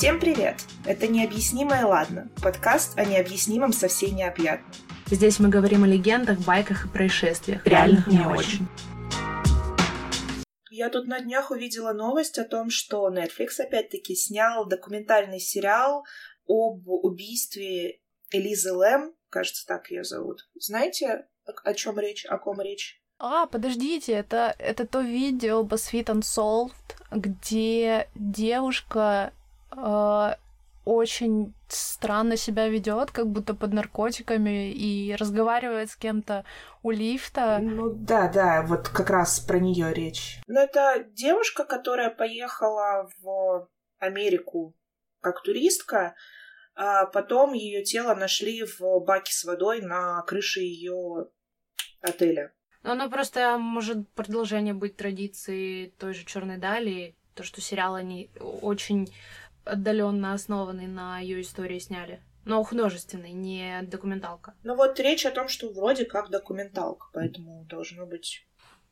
Всем привет! Это «Необъяснимое ладно» — подкаст о необъяснимом со всей необъятным. Здесь мы говорим о легендах, байках и происшествиях, реальных не очень. Я тут на днях увидела новость о том, что Netflix опять-таки снял документальный сериал об убийстве Элизы Лэм, кажется, так ее зовут. Знаете, о чем речь, о ком речь? А, подождите, это, это то видео BuzzFeed Unsolved, где девушка э, очень странно себя ведет, как будто под наркотиками и разговаривает с кем-то у лифта. Ну да, да, вот как раз про нее речь. Ну это девушка, которая поехала в Америку как туристка, а потом ее тело нашли в баке с водой на крыше ее отеля. Ну, оно просто может продолжение быть традицией той же Черной Дали, то, что сериал они очень отдаленно основанный на ее истории сняли. Но художественный, не документалка. Ну вот речь о том, что вроде как документалка, поэтому должно быть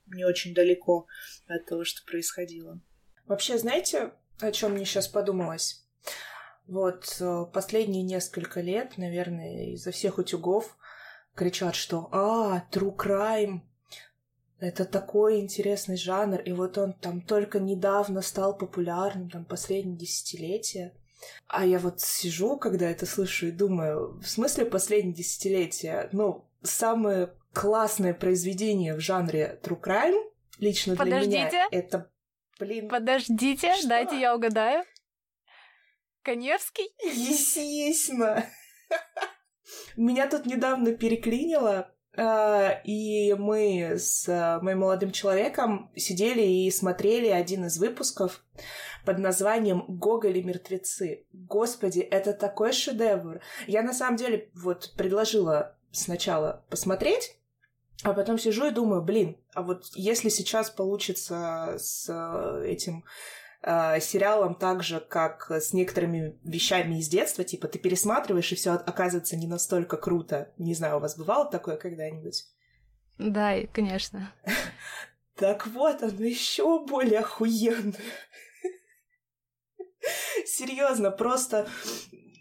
не очень далеко от того, что происходило. Вообще, знаете, о чем мне сейчас подумалось? Вот э, последние несколько лет, наверное, изо всех утюгов кричат, что «А, true crime, это такой интересный жанр, и вот он там только недавно стал популярным, там, последние десятилетия. А я вот сижу, когда это слышу, и думаю, в смысле последние десятилетия? Ну, самое классное произведение в жанре true crime лично Подождите. для меня это, блин... Подождите, Что? дайте я угадаю. Коневский? Естественно! Меня тут недавно переклинило, и мы с э, моим молодым человеком сидели и смотрели один из выпусков под названием «Гоголь и мертвецы». Господи, это такой шедевр! Я на самом деле вот предложила сначала посмотреть, а потом сижу и думаю, блин, а вот если сейчас получится с э, этим э, сериалом так же, как с некоторыми вещами из детства, типа ты пересматриваешь, и все оказывается не настолько круто. Не знаю, у вас бывало такое когда-нибудь? Да, и- конечно. Так вот, оно еще более охуенное. Серьезно, просто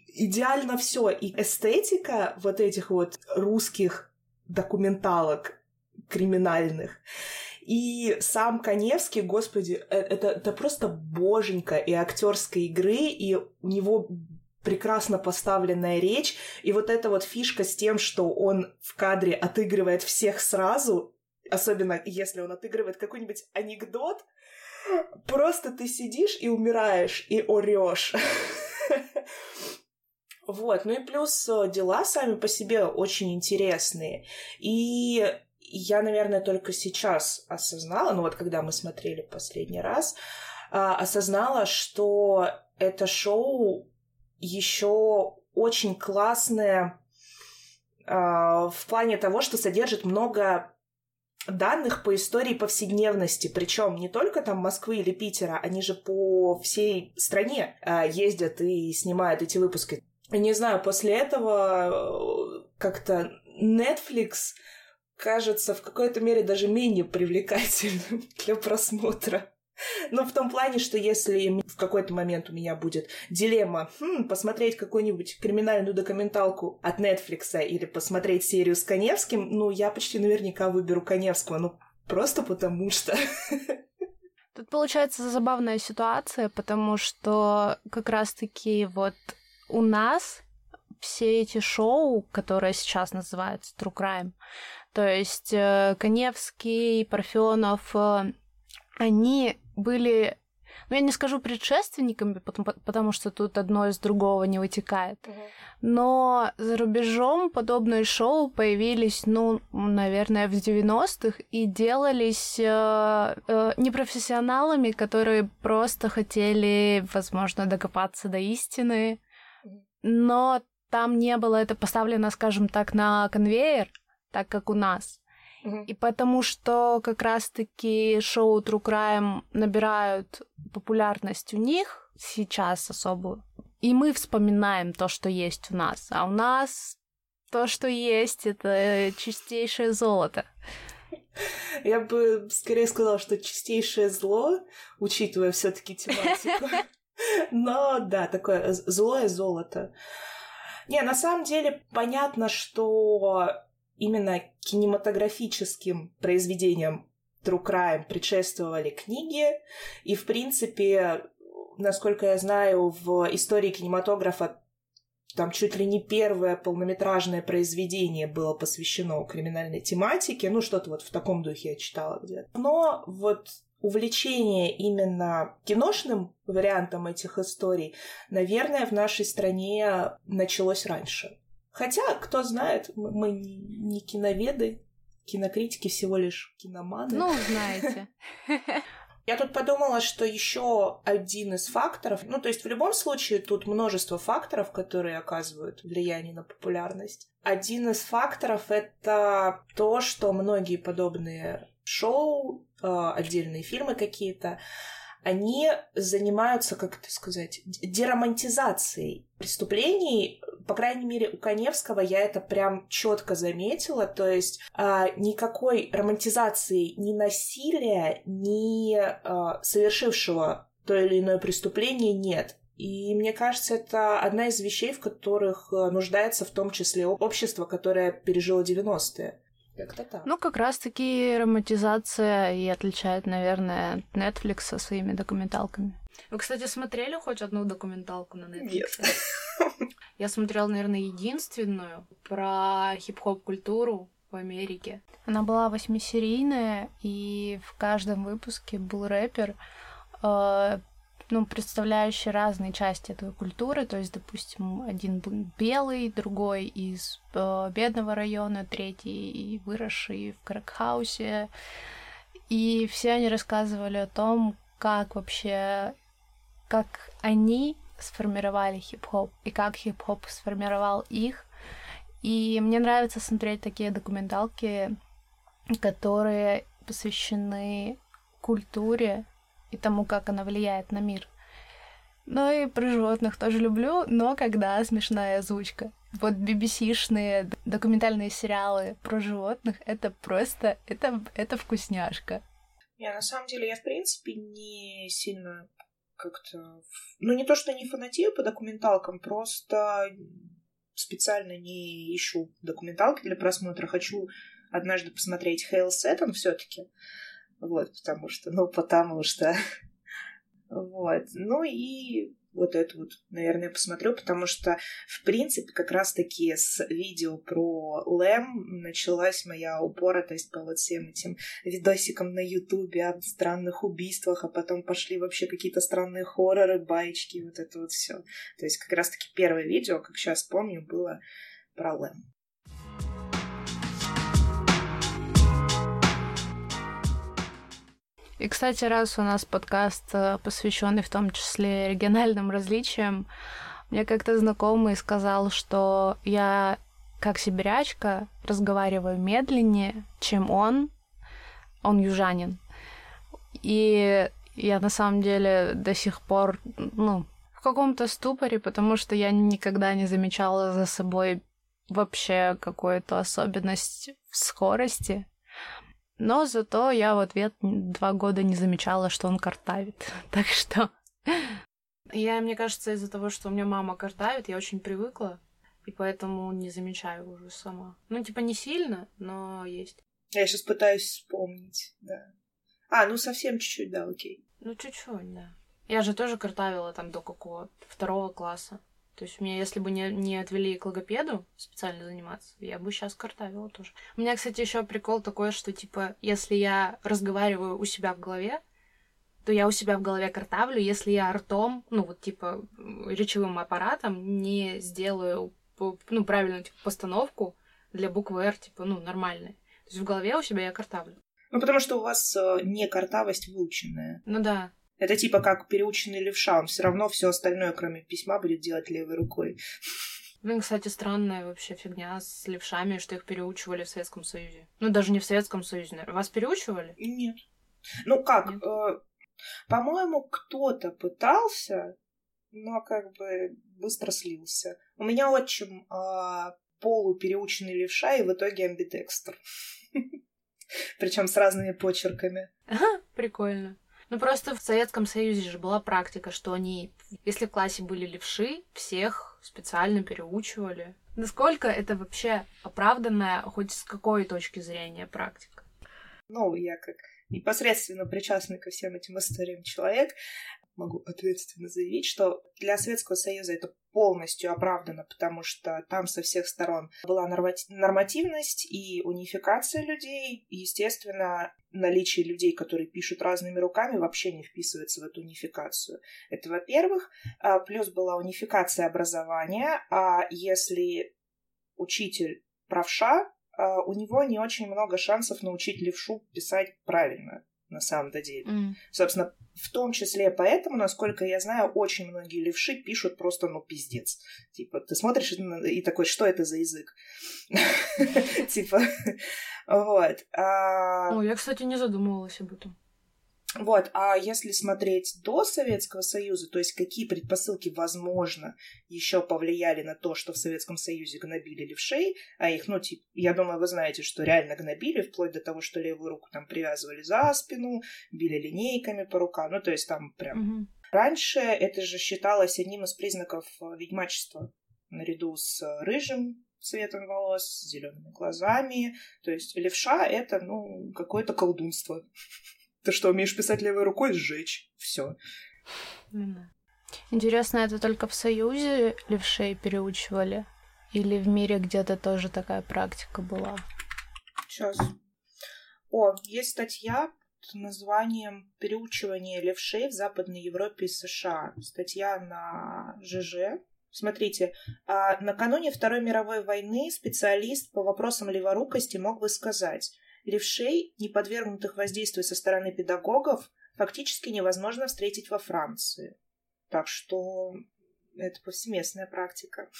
идеально все. И эстетика вот этих вот русских документалок криминальных. И сам Коневский, господи, э- это, это просто боженька и актерской игры, и у него прекрасно поставленная речь, и вот эта вот фишка с тем, что он в кадре отыгрывает всех сразу, особенно если он отыгрывает какой-нибудь анекдот, просто ты сидишь и умираешь, и орешь. Вот, ну и плюс э, дела сами по себе очень интересные. И я, наверное, только сейчас осознала, ну вот когда мы смотрели последний раз, а, осознала, что это шоу еще очень классное а, в плане того, что содержит много данных по истории повседневности, причем не только там Москвы или Питера, они же по всей стране а, ездят и снимают эти выпуски. Не знаю, после этого э, как-то Netflix кажется в какой-то мере даже менее привлекательным для просмотра. Ну, в том плане, что если в какой-то момент у меня будет дилемма хм, посмотреть какую-нибудь криминальную документалку от Netflix или посмотреть серию с Коневским, ну, я почти наверняка выберу Коневского, ну, просто потому что... Тут получается забавная ситуация, потому что как раз-таки вот у нас все эти шоу, которые сейчас называются True Crime, то есть э, Коневский, Парфенов, э, они были, ну я не скажу предшественниками, потому, потому что тут одно из другого не вытекает, но за рубежом подобные шоу появились, ну, наверное, в 90-х и делались э, э, непрофессионалами, которые просто хотели, возможно, докопаться до истины, но там не было это поставлено, скажем так, на конвейер, так как у нас. И потому что как раз-таки шоу True Crime набирают популярность у них сейчас особую, и мы вспоминаем то, что есть у нас. А у нас то, что есть, это чистейшее золото. Я бы скорее сказала, что чистейшее зло, учитывая все таки тематику. Но да, такое злое золото. Не, на самом деле понятно, что именно кинематографическим произведениям True Crime предшествовали книги, и, в принципе, насколько я знаю, в истории кинематографа там чуть ли не первое полнометражное произведение было посвящено криминальной тематике, ну что-то вот в таком духе я читала где-то. Но вот увлечение именно киношным вариантом этих историй, наверное, в нашей стране началось раньше. Хотя, кто знает, мы не киноведы, кинокритики всего лишь киноманы. Ну, знаете. Я тут подумала, что еще один из факторов, ну, то есть в любом случае тут множество факторов, которые оказывают влияние на популярность. Один из факторов — это то, что многие подобные шоу, э, отдельные фильмы какие-то, они занимаются, как это сказать, деромантизацией преступлений. По крайней мере, у Коневского я это прям четко заметила. То есть э, никакой романтизации ни насилия, ни э, совершившего то или иное преступление нет. И мне кажется, это одна из вещей, в которых нуждается в том числе общество, которое пережило 90-е. Как-то так. Ну, как раз-таки романтизация и отличает, наверное, Netflix со своими документалками. Вы, кстати, смотрели хоть одну документалку на Netflix? Нет. Я смотрела, наверное, единственную про хип-хоп культуру в Америке. Она была восьмисерийная, и в каждом выпуске был рэпер, э, ну, представляющие разные части этой культуры, то есть, допустим, один белый, другой из э, бедного района, третий выросший в Кракхаусе, и все они рассказывали о том, как вообще, как они сформировали хип-хоп, и как хип-хоп сформировал их. И мне нравится смотреть такие документалки, которые посвящены культуре и тому, как она влияет на мир. Ну и про животных тоже люблю, но когда смешная озвучка. Вот BBC-шные документальные сериалы про животных, это просто, это, это вкусняшка. Не, на самом деле я, в принципе, не сильно как-то... Ну, не то, что не фанатею по документалкам, просто специально не ищу документалки для просмотра. Хочу однажды посмотреть Хейл Сеттон все таки вот, потому что, ну, потому что. вот. Ну и вот это вот, наверное, посмотрю, потому что, в принципе, как раз-таки с видео про Лэм началась моя упоротость по вот всем этим видосикам на Ютубе о странных убийствах, а потом пошли вообще какие-то странные хорроры, баечки, вот это вот все. То есть как раз-таки первое видео, как сейчас помню, было про Лэм. И, кстати, раз у нас подкаст э, посвященный в том числе региональным различиям, мне как-то знакомый сказал, что я, как сибирячка, разговариваю медленнее, чем он. Он южанин. И я на самом деле до сих пор, ну, в каком-то ступоре, потому что я никогда не замечала за собой вообще какую-то особенность в скорости. Но зато я в ответ два года не замечала, что он картавит. Так что... Я, мне кажется, из-за того, что у меня мама картавит, я очень привыкла, и поэтому не замечаю уже сама. Ну, типа, не сильно, но есть. Я сейчас пытаюсь вспомнить, да. А, ну совсем чуть-чуть, да, окей. Ну, чуть-чуть, да. Я же тоже картавила там до какого? Второго класса. То есть меня, если бы не, не отвели к логопеду специально заниматься, я бы сейчас картавила тоже. У меня, кстати, еще прикол такой, что, типа, если я разговариваю у себя в голове, то я у себя в голове картавлю, если я ртом, ну, вот, типа, речевым аппаратом не сделаю, ну, правильную, типа, постановку для буквы «Р», типа, ну, нормальной. То есть в голове у себя я картавлю. Ну, потому что у вас э, не картавость выученная. Ну да. Это типа как переученный левша, он все равно все остальное, кроме письма, будет делать левой рукой. Блин, кстати, странная вообще фигня с левшами, что их переучивали в Советском Союзе. Ну, даже не в Советском Союзе, наверное. Вас переучивали? Нет. Ну как, э, по-моему, кто-то пытался, но как бы быстро слился. У меня отчим э, полупереученный левша и в итоге амбидекстер. Причем с разными почерками. Ага, прикольно. Ну просто в Советском Союзе же была практика, что они, если в классе были левши, всех специально переучивали. Насколько это вообще оправданная, хоть с какой точки зрения практика? Ну, я как непосредственно причастный ко всем этим историям человек, могу ответственно заявить, что для Советского Союза это полностью оправдано, потому что там со всех сторон была нормативность и унификация людей. Естественно, наличие людей, которые пишут разными руками, вообще не вписывается в эту унификацию. Это, во-первых. А, плюс была унификация образования, а если учитель правша, а, у него не очень много шансов научить левшу писать правильно на самом-то деле. Mm. Собственно, в том числе поэтому, насколько я знаю, очень многие левши пишут просто, ну, пиздец. Типа, ты смотришь и такой, что это за язык? Типа, вот. О, я, кстати, не задумывалась об этом. Вот, а если смотреть до Советского Союза, то есть какие предпосылки, возможно, еще повлияли на то, что в Советском Союзе гнобили левшей, а их, ну, типа, я думаю, вы знаете, что реально гнобили, вплоть до того, что левую руку там привязывали за спину, били линейками по рукам, ну, то есть там прям... Угу. Раньше это же считалось одним из признаков э, ведьмачества, наряду с рыжим цветом волос, с зелеными глазами. То есть левша — это, ну, какое-то колдунство. Ты что, умеешь писать левой рукой? Сжечь. Все. Интересно, это только в Союзе левшей переучивали? Или в мире где-то тоже такая практика была? Сейчас. О, есть статья с названием «Переучивание левшей в Западной Европе и США». Статья на ЖЖ. Смотрите, а накануне Второй мировой войны специалист по вопросам леворукости мог бы сказать – Левшей, не подвергнутых воздействию со стороны педагогов, фактически невозможно встретить во Франции. Так что это повсеместная практика.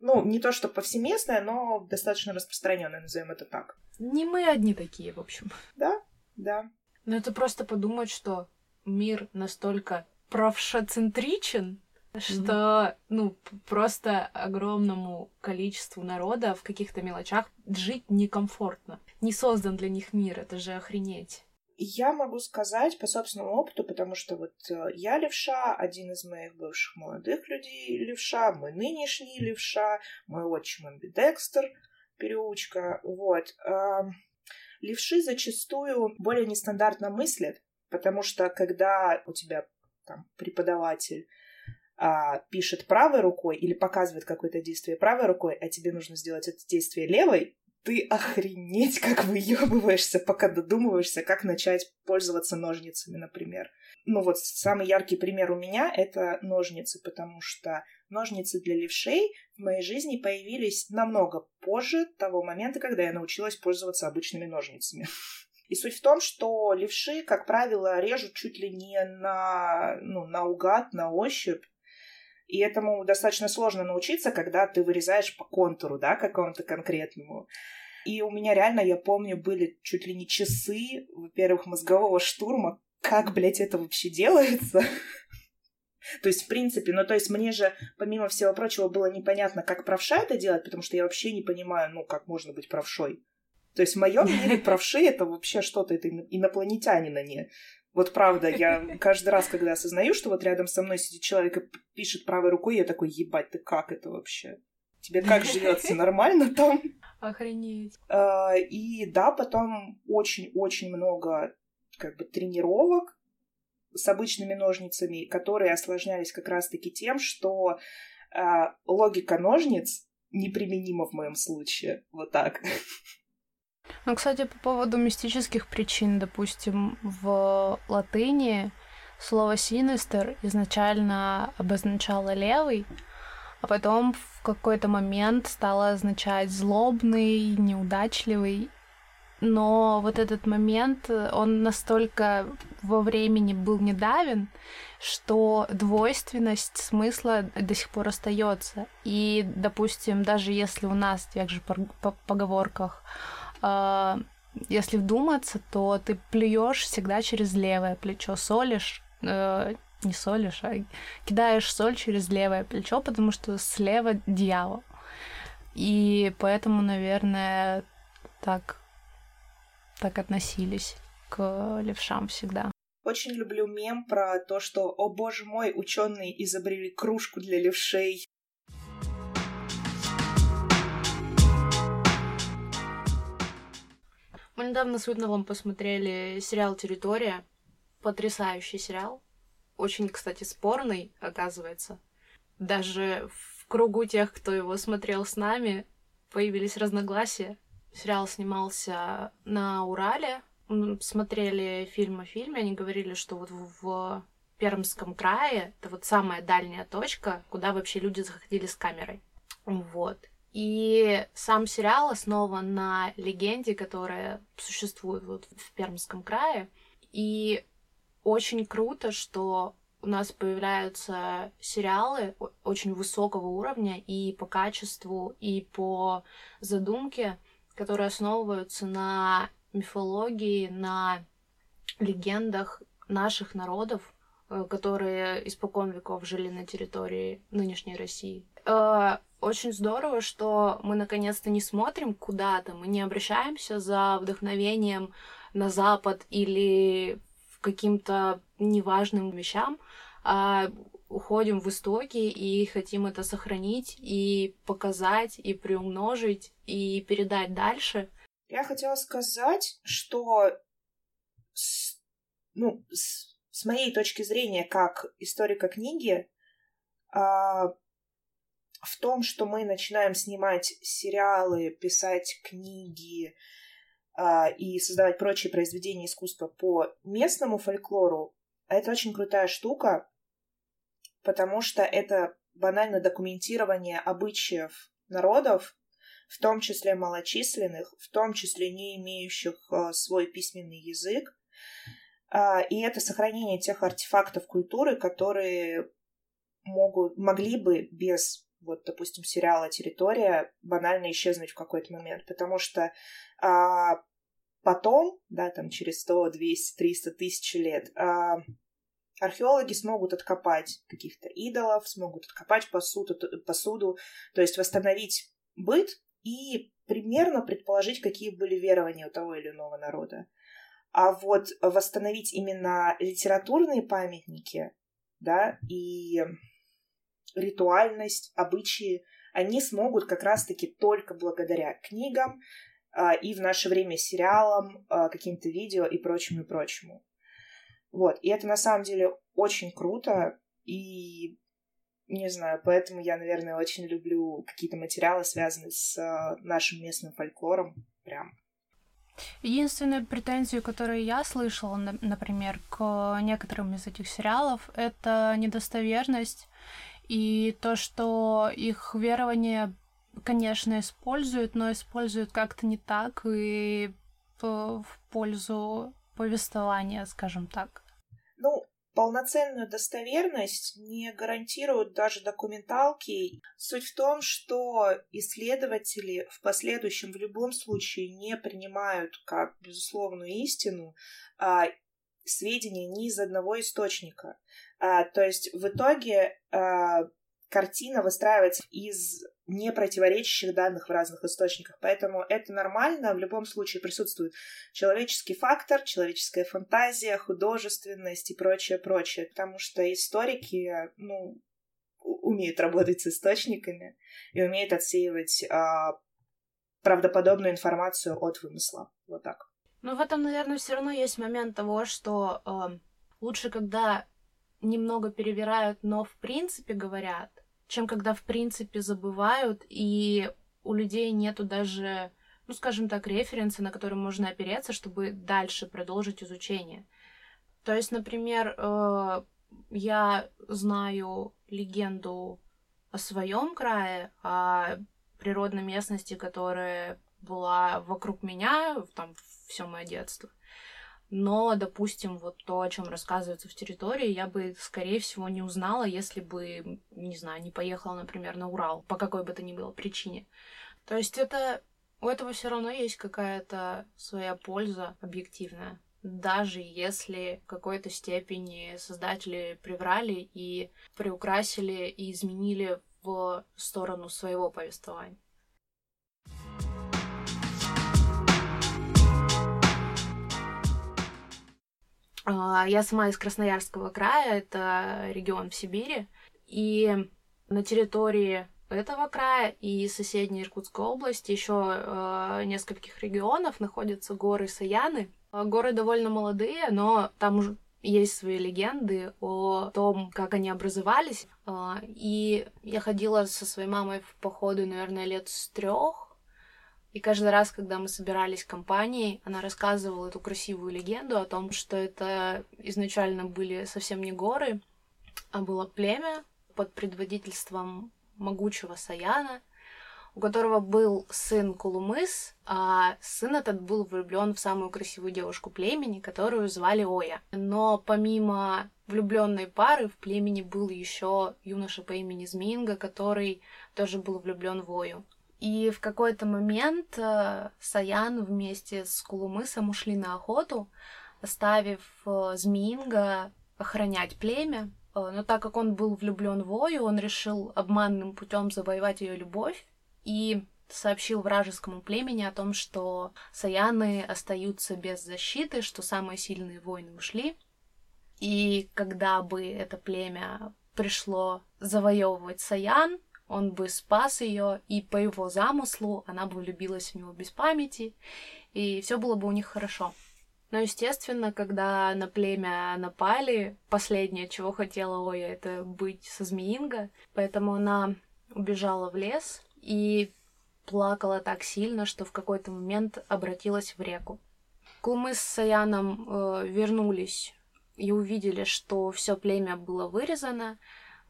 Ну, не то, что повсеместная, но достаточно распространенная, назовем это так. Не мы одни такие, в общем. Да, да. Но это просто подумать, что мир настолько правшоцентричен, что, ну, просто огромному количеству народа в каких-то мелочах жить некомфортно. Не создан для них мир, это же охренеть. Я могу сказать по собственному опыту, потому что вот э, я левша, один из моих бывших молодых людей левша, мой нынешний левша, мой отчим амбидекстер, переучка, вот. Левши зачастую более нестандартно мыслят, потому что когда у тебя там преподаватель а, пишет правой рукой или показывает какое-то действие правой рукой, а тебе нужно сделать это действие левой, ты охренеть как выебываешься, пока додумываешься, как начать пользоваться ножницами, например. Ну вот самый яркий пример у меня — это ножницы, потому что ножницы для левшей в моей жизни появились намного позже того момента, когда я научилась пользоваться обычными ножницами. И суть в том, что левши, как правило, режут чуть ли не на, ну, наугад, на ощупь, и этому достаточно сложно научиться, когда ты вырезаешь по контуру, да, какому-то конкретному. И у меня реально, я помню, были чуть ли не часы, во-первых, мозгового штурма, как, блядь, это вообще делается. То есть, в принципе, ну, то есть мне же, помимо всего прочего, было непонятно, как правша это делать, потому что я вообще не понимаю, ну, как можно быть правшой. То есть в моем мире правши это вообще что-то, это инопланетянина не. Вот правда, я каждый раз, когда осознаю, что вот рядом со мной сидит человек и пишет правой рукой, я такой, ебать, ты как это вообще? Тебе как живется нормально там? Охренеть. А, и да, потом очень-очень много как бы тренировок с обычными ножницами, которые осложнялись как раз-таки тем, что а, логика ножниц неприменима в моем случае. Вот так. Ну, кстати, по поводу мистических причин, допустим, в латыни слово «синистер» изначально обозначало «левый», а потом в какой-то момент стало означать «злобный», «неудачливый». Но вот этот момент, он настолько во времени был недавен, что двойственность смысла до сих пор остается. И, допустим, даже если у нас в тех же поговорках если вдуматься, то ты плюешь всегда через левое плечо, солишь, э, не солишь, а кидаешь соль через левое плечо, потому что слева дьявол. И поэтому, наверное, так, так относились к левшам всегда. Очень люблю мем про то, что, о боже мой, ученые изобрели кружку для левшей. Мы недавно с Уитновым посмотрели сериал «Территория». Потрясающий сериал. Очень, кстати, спорный, оказывается. Даже в кругу тех, кто его смотрел с нами, появились разногласия. Сериал снимался на Урале. Смотрели фильм о фильме. Они говорили, что вот в Пермском крае это вот самая дальняя точка, куда вообще люди заходили с камерой. Вот. И сам сериал основан на легенде, которая существует вот в Пермском крае. И очень круто, что у нас появляются сериалы очень высокого уровня и по качеству, и по задумке, которые основываются на мифологии, на легендах наших народов, э, которые испокон веков жили на территории нынешней России. Очень здорово, что мы наконец-то не смотрим куда-то, мы не обращаемся за вдохновением на Запад или каким-то неважным вещам, а уходим в истоки и хотим это сохранить и показать, и приумножить, и передать дальше. Я хотела сказать, что с, ну, с, с моей точки зрения, как историка книги, а, в том, что мы начинаем снимать сериалы, писать книги а, и создавать прочие произведения искусства по местному фольклору, это очень крутая штука, потому что это банально документирование обычаев народов, в том числе малочисленных, в том числе не имеющих а, свой письменный язык. А, и это сохранение тех артефактов культуры, которые могут, могли бы без вот, допустим, сериала «Территория» банально исчезнуть в какой-то момент, потому что а, потом, да, там через 100, 200, 300 тысяч лет, а, археологи смогут откопать каких-то идолов, смогут откопать посуду, посуду, то есть восстановить быт и примерно предположить, какие были верования у того или иного народа. А вот восстановить именно литературные памятники, да, и ритуальность, обычаи, они смогут как раз-таки только благодаря книгам а, и в наше время сериалам, а, каким-то видео и прочему, и прочему. Вот, и это на самом деле очень круто, и не знаю, поэтому я, наверное, очень люблю какие-то материалы, связанные с а, нашим местным фольклором, прям. Единственная претензия, которую я слышала, например, к некоторым из этих сериалов, это недостоверность и то, что их верование, конечно, используют, но используют как-то не так и в пользу повествования, скажем так. Ну, полноценную достоверность не гарантируют даже документалки. Суть в том, что исследователи в последующем в любом случае не принимают как безусловную истину а, сведения ни из одного источника. А, то есть в итоге а, картина выстраивается из непротиворечащих данных в разных источниках. Поэтому это нормально. В любом случае присутствует человеческий фактор, человеческая фантазия, художественность и прочее, прочее. Потому что историки, ну, умеют работать с источниками и умеют отсеивать а, правдоподобную информацию от вымысла. Вот так. Ну, в этом, наверное, все равно есть момент того, что э, лучше, когда немного перевирают, но в принципе говорят, чем когда в принципе забывают, и у людей нету даже, ну, скажем так, референса, на который можно опереться, чтобы дальше продолжить изучение. То есть, например, э, я знаю легенду о своем крае, о природной местности, которая была вокруг меня, там, все мое детство. Но, допустим, вот то, о чем рассказывается в территории, я бы, скорее всего, не узнала, если бы, не знаю, не поехала, например, на Урал, по какой бы то ни было причине. То есть это у этого все равно есть какая-то своя польза объективная. Даже если в какой-то степени создатели приврали и приукрасили и изменили в сторону своего повествования. Я сама из Красноярского края, это регион в Сибири, и на территории этого края и соседней Иркутской области, еще э, нескольких регионов находятся горы Саяны. Горы довольно молодые, но там уже есть свои легенды о том, как они образовались. И я ходила со своей мамой в походы, наверное, лет с трех и каждый раз, когда мы собирались компанией, она рассказывала эту красивую легенду о том, что это изначально были совсем не горы, а было племя под предводительством могучего Саяна, у которого был сын Кулумыс, а сын этот был влюблен в самую красивую девушку племени, которую звали Оя. Но помимо влюбленной пары в племени был еще юноша по имени Зминга, который тоже был влюблен в Ою. И в какой-то момент э, Саян вместе с Кулумысом ушли на охоту, оставив э, Змеинга охранять племя. Э, но так как он был влюблен в Ою, он решил обманным путем завоевать ее любовь и сообщил вражескому племени о том, что Саяны остаются без защиты, что самые сильные воины ушли. И когда бы это племя пришло завоевывать Саян, он бы спас ее, и по его замыслу она бы влюбилась в него без памяти, и все было бы у них хорошо. Но, естественно, когда на племя напали, последнее, чего хотела Оя, это быть со Змеинго, поэтому она убежала в лес и плакала так сильно, что в какой-то момент обратилась в реку. Кулмы с Саяном э, вернулись и увидели, что все племя было вырезано,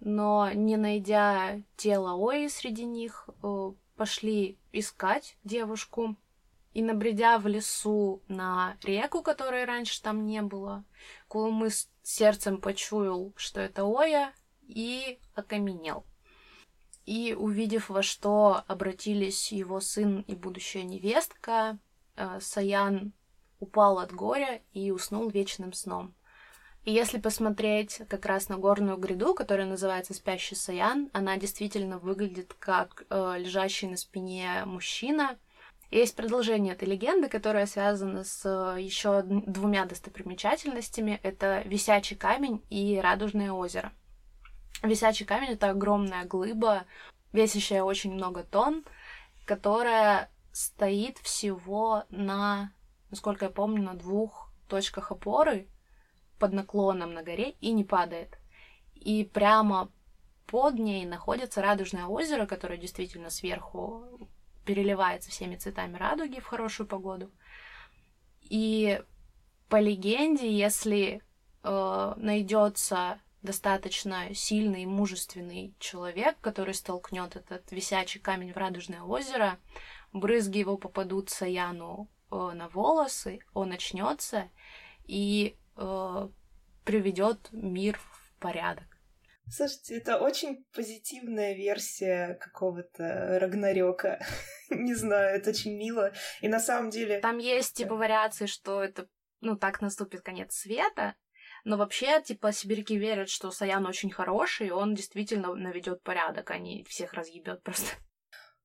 но не найдя тело Ои среди них, э, пошли искать девушку. И набредя в лесу на реку, которой раньше там не было, Кулумы с сердцем почуял, что это Оя, и окаменел. И увидев, во что обратились его сын и будущая невестка, э, Саян упал от горя и уснул вечным сном. И если посмотреть как раз на горную гряду, которая называется Спящий Саян, она действительно выглядит как э, лежащий на спине мужчина. Есть продолжение этой легенды, которая связана с э, еще двумя достопримечательностями. Это Висячий камень и Радужное озеро. Висячий камень — это огромная глыба, весящая очень много тонн, которая стоит всего на, насколько я помню, на двух точках опоры, под наклоном на горе и не падает. И прямо под ней находится радужное озеро, которое действительно сверху переливается всеми цветами радуги в хорошую погоду. И по легенде, если э, найдется достаточно сильный и мужественный человек, который столкнет этот висячий камень в радужное озеро, брызги его попадут Саяну э, на волосы, он очнется, и э, приведет мир в порядок. Слушайте, это очень позитивная версия какого-то Рагнарёка. Не знаю, это очень мило. И на самом деле... Там есть, типа, вариации, что это, ну, так наступит конец света, но вообще, типа, сибиряки верят, что Саян очень хороший, и он действительно наведет порядок, а не всех разъебет просто.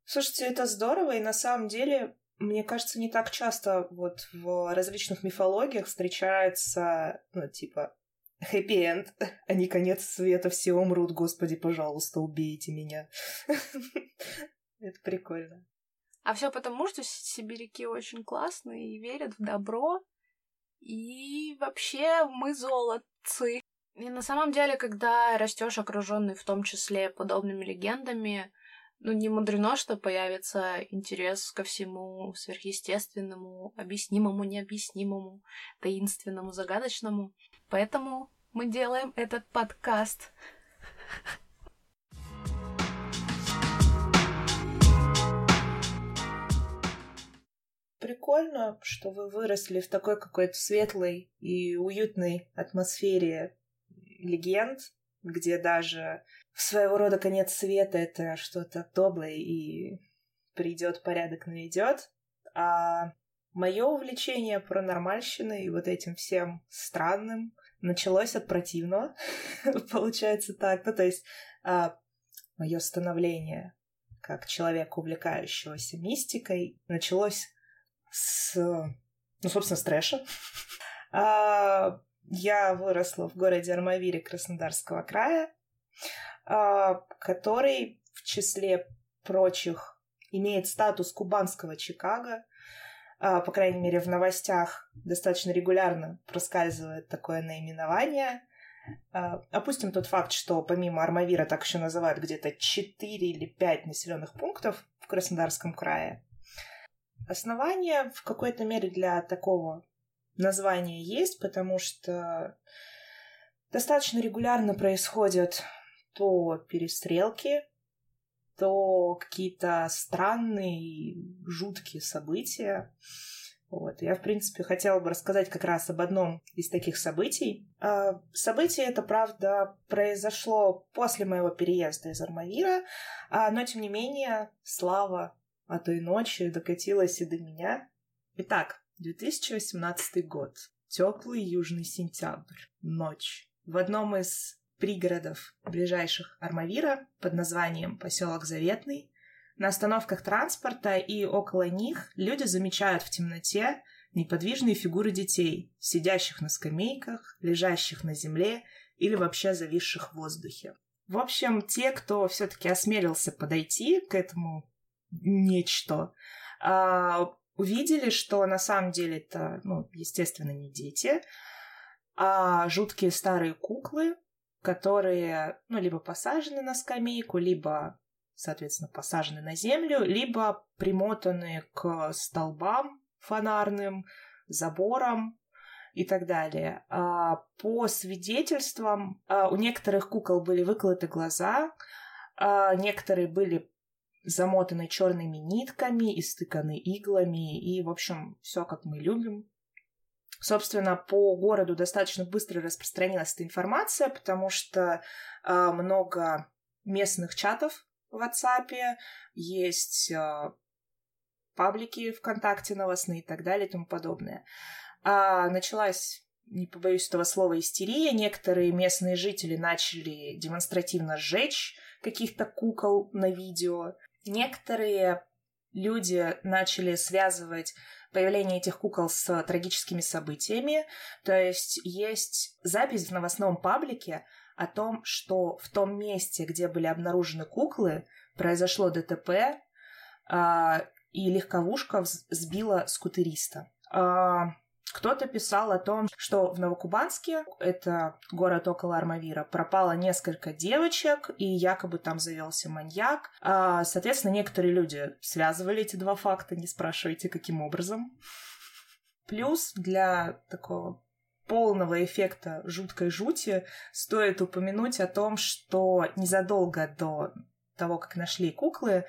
Слушайте, это здорово, и на самом деле мне кажется, не так часто вот в различных мифологиях встречается, ну, типа, хэппи-энд, а не конец света, все умрут, господи, пожалуйста, убейте меня. Это прикольно. А все потому, что сибиряки очень классные и верят в добро. И вообще мы золотцы. И на самом деле, когда растешь окруженный в том числе подобными легендами, ну, не мудрено, что появится интерес ко всему сверхъестественному, объяснимому, необъяснимому, таинственному, загадочному. Поэтому мы делаем этот подкаст. Прикольно, что вы выросли в такой какой-то светлой и уютной атмосфере легенд, где даже своего рода конец света — это что-то доброе и придет порядок наведет. А мое увлечение паранормальщиной и вот этим всем странным началось от противного, получается так. Ну, то есть а, мое становление как человека, увлекающегося мистикой, началось с, ну, собственно, с трэша. А, я выросла в городе Армавире Краснодарского края, который в числе прочих имеет статус кубанского Чикаго. А, по крайней мере, в новостях достаточно регулярно проскальзывает такое наименование. А, опустим тот факт, что помимо Армавира так еще называют где-то 4 или 5 населенных пунктов в Краснодарском крае. Основания в какой-то мере для такого названия есть, потому что достаточно регулярно происходят то перестрелки, то какие-то странные, жуткие события. Вот. Я, в принципе, хотела бы рассказать как раз об одном из таких событий. А, событие это, правда, произошло после моего переезда из Армавира, а, но, тем не менее, слава о той ночи докатилась и до меня. Итак, 2018 год. Теплый южный сентябрь. Ночь. В одном из пригородов ближайших Армавира под названием поселок Заветный на остановках транспорта и около них люди замечают в темноте неподвижные фигуры детей, сидящих на скамейках, лежащих на земле или вообще зависших в воздухе. В общем, те, кто все-таки осмелился подойти к этому нечто, а, увидели, что на самом деле это, ну, естественно, не дети, а жуткие старые куклы, которые, ну, либо посажены на скамейку, либо соответственно, посажены на землю, либо примотаны к столбам фонарным, заборам и так далее. А, по свидетельствам, а, у некоторых кукол были выколоты глаза, а, некоторые были замотаны черными нитками, истыканы иглами, и, в общем, все как мы любим. Собственно, по городу достаточно быстро распространилась эта информация, потому что много местных чатов в WhatsApp, есть э, паблики ВКонтакте новостные и так далее и тому подобное. А началась, не побоюсь этого слова, истерия. Некоторые местные жители начали демонстративно сжечь каких-то кукол на видео. Некоторые люди начали связывать появление этих кукол с трагическими событиями. То есть есть запись в новостном паблике о том, что в том месте, где были обнаружены куклы, произошло ДТП, а, и легковушка сбила скутериста. Кто-то писал о том, что в Новокубанске, это город около Армавира, пропало несколько девочек, и якобы там завелся маньяк. А, соответственно, некоторые люди связывали эти два факта, не спрашивайте, каким образом. Плюс для такого полного эффекта жуткой жути стоит упомянуть о том, что незадолго до того, как нашли куклы,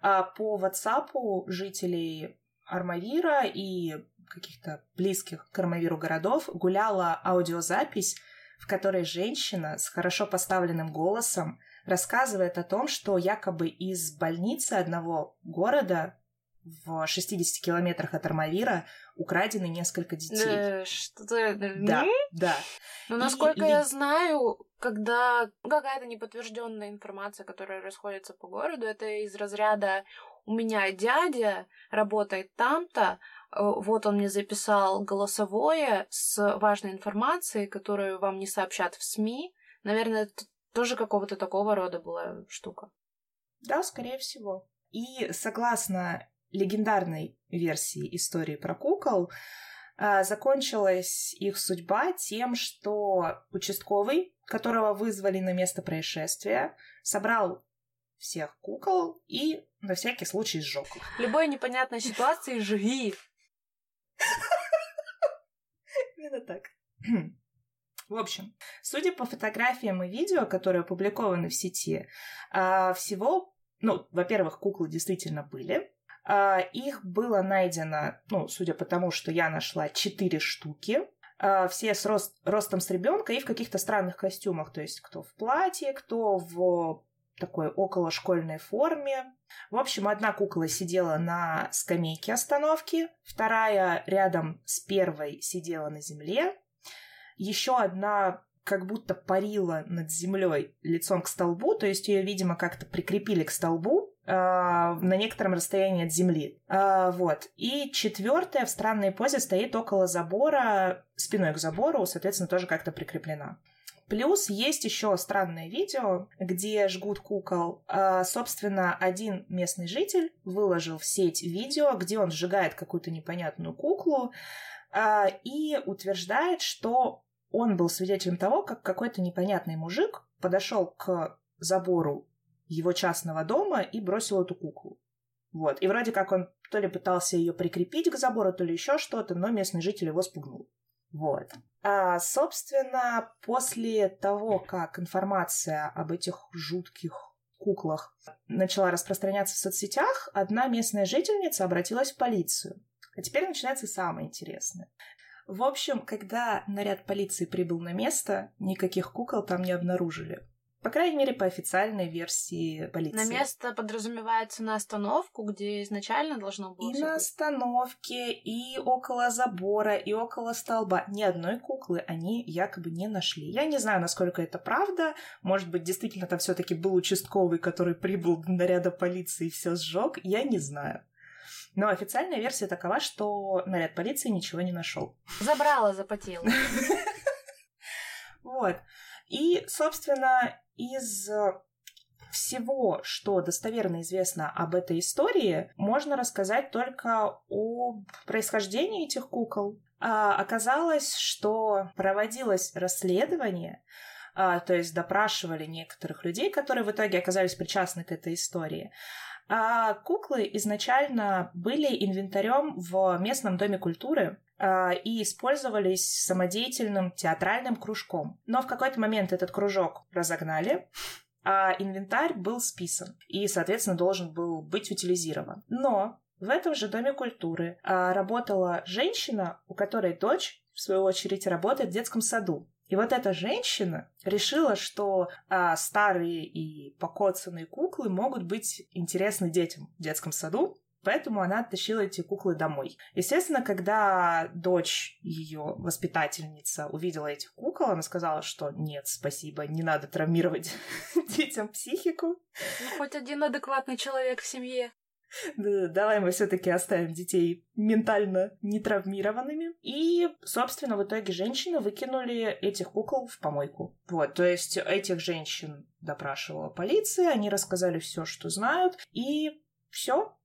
а по WhatsApp жителей Армавира и каких-то близких к Армавиру городов гуляла аудиозапись, в которой женщина с хорошо поставленным голосом рассказывает о том, что якобы из больницы одного города в 60 километрах от Армавира украдены несколько детей. Да, что-то... Да, да. Но, насколько и, я знаю, когда какая-то неподтвержденная информация, которая расходится по городу, это из разряда «у меня дядя работает там-то, э, вот он мне записал голосовое с важной информацией, которую вам не сообщат в СМИ». Наверное, это тоже какого-то такого рода была штука. Да, скорее всего. И согласно легендарной версии истории про кукол, а, закончилась их судьба тем, что участковый, которого вызвали на место происшествия, собрал всех кукол и на всякий случай сжег их. В любой непонятной ситуации жги. Именно так. В общем, судя по фотографиям и видео, которые опубликованы в сети, а, всего, ну, во-первых, куклы действительно были, а, их было найдено, ну, судя по тому, что я нашла, четыре штуки. А, все с рост, ростом с ребенка и в каких-то странных костюмах. То есть кто в платье, кто в такой околошкольной форме. В общем, одна кукла сидела на скамейке остановки, вторая рядом с первой сидела на земле, еще одна как будто парила над землей лицом к столбу, то есть ее, видимо, как-то прикрепили к столбу, на некотором расстоянии от земли. Вот. И четвертая в странной позе стоит около забора, спиной к забору, соответственно, тоже как-то прикреплена. Плюс есть еще странное видео, где жгут кукол. А, собственно, один местный житель выложил в сеть видео, где он сжигает какую-то непонятную куклу а, и утверждает, что он был свидетелем того, как какой-то непонятный мужик подошел к забору его частного дома и бросил эту куклу. Вот. И вроде как он то ли пытался ее прикрепить к забору, то ли еще что-то, но местный житель его спугнул. Вот. А, собственно, после того, как информация об этих жутких куклах начала распространяться в соцсетях, одна местная жительница обратилась в полицию. А теперь начинается самое интересное. В общем, когда наряд полиции прибыл на место, никаких кукол там не обнаружили. По крайней мере, по официальной версии полиции. На место подразумевается на остановку, где изначально должно было... И на остановке, и около забора, и около столба. Ни одной куклы они якобы не нашли. Я не знаю, насколько это правда. Может быть, действительно там все таки был участковый, который прибыл до наряда полиции и все сжег. Я не знаю. Но официальная версия такова, что наряд полиции ничего не нашел. Забрала, запотела. Вот. И, собственно, из всего, что достоверно известно об этой истории, можно рассказать только о происхождении этих кукол. А, оказалось, что проводилось расследование, а, то есть допрашивали некоторых людей, которые в итоге оказались причастны к этой истории. А куклы изначально были инвентарем в местном доме культуры, а, и использовались самодеятельным театральным кружком. Но в какой-то момент этот кружок разогнали, а инвентарь был списан и, соответственно, должен был быть утилизирован. Но в этом же доме культуры а, работала женщина, у которой дочь, в свою очередь, работает в детском саду. И вот эта женщина решила, что а, старые и покоцанные куклы могут быть интересны детям в детском саду, Поэтому она оттащила эти куклы домой. Естественно, когда дочь ее воспитательница увидела этих кукол, она сказала, что нет, спасибо, не надо травмировать детям психику. Ну, хоть один адекватный человек в семье. Давай мы все-таки оставим детей ментально нетравмированными. И, собственно, в итоге женщины выкинули этих кукол в помойку. Вот, то есть этих женщин допрашивала полиция, они рассказали все, что знают, и все,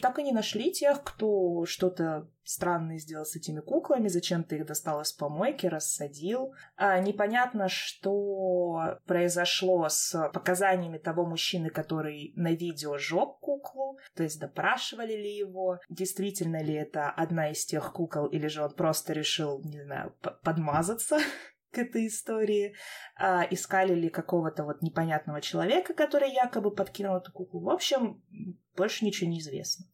так и не нашли тех, кто что-то странное сделал с этими куклами, зачем-то их достал из помойки, рассадил. А, непонятно, что произошло с показаниями того мужчины, который на видео жег куклу, то есть допрашивали ли его, действительно ли это одна из тех кукол, или же он просто решил, не знаю, подмазаться к этой истории, а, искали ли какого-то вот непонятного человека, который якобы подкинул эту куклу. В общем, больше ничего не известно.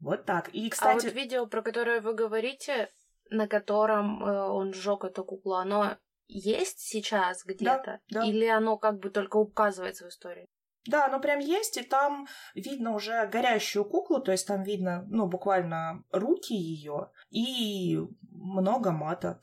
Вот так. И, кстати... А вот видео, про которое вы говорите, на котором э, он сжег эту куклу, оно есть сейчас где-то? Да, да. Или оно как бы только указывается в истории? Да, оно прям есть, и там видно уже горящую куклу, то есть там видно, ну, буквально руки ее и много мата.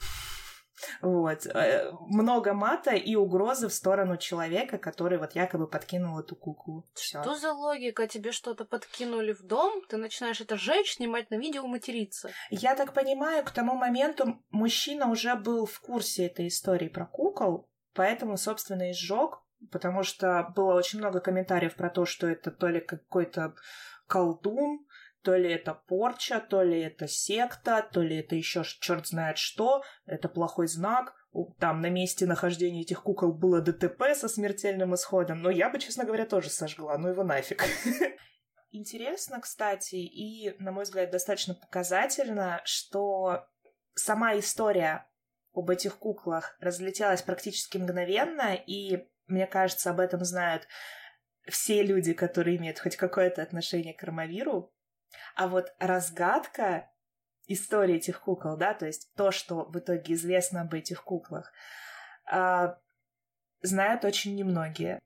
Вот. Э, много мата и угрозы в сторону человека, который вот якобы подкинул эту куклу. Всё. Что за логика? Тебе что-то подкинули в дом, ты начинаешь это жечь, снимать на видео, материться. Я так понимаю, к тому моменту мужчина уже был в курсе этой истории про кукол, поэтому, собственно, и сжег, потому что было очень много комментариев про то, что это то ли какой-то колдун, то ли это порча, то ли это секта, то ли это еще черт знает что, это плохой знак. Там на месте нахождения этих кукол было ДТП со смертельным исходом, но я бы, честно говоря, тоже сожгла, ну его нафиг. Интересно, кстати, и, на мой взгляд, достаточно показательно, что сама история об этих куклах разлетелась практически мгновенно, и, мне кажется, об этом знают все люди, которые имеют хоть какое-то отношение к Ромавиру, а вот разгадка истории этих кукол, да, то есть то, что в итоге известно об этих куклах, а, знают очень немногие.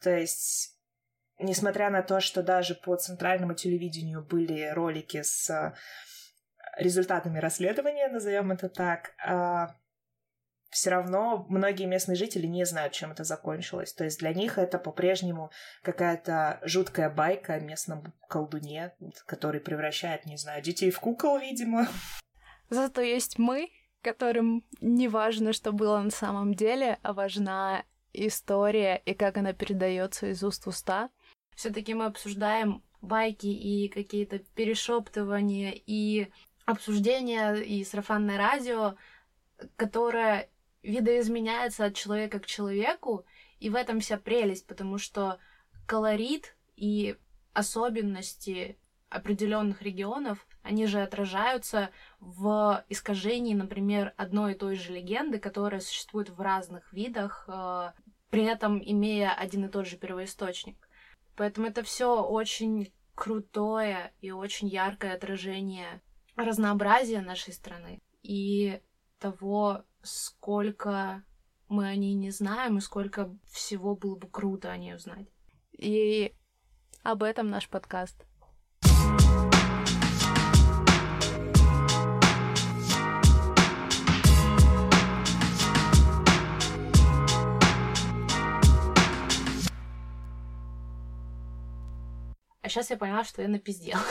То есть, несмотря на то, что даже по центральному телевидению были ролики с результатами расследования, назовем это так, а, все равно многие местные жители не знают, чем это закончилось. То есть для них это по-прежнему какая-то жуткая байка о местном колдуне, который превращает, не знаю, детей в кукол, видимо. Зато есть мы, которым не важно, что было на самом деле, а важна история и как она передается из уст в уста. Все-таки мы обсуждаем байки и какие-то перешептывания и обсуждения и сарафанное радио, которое видоизменяется от человека к человеку, и в этом вся прелесть, потому что колорит и особенности определенных регионов, они же отражаются в искажении, например, одной и той же легенды, которая существует в разных видах, э, при этом имея один и тот же первоисточник. Поэтому это все очень крутое и очень яркое отражение разнообразия нашей страны и того, сколько мы о ней не знаем и сколько всего было бы круто о ней узнать. И об этом наш подкаст. А сейчас я поняла, что я напиздела.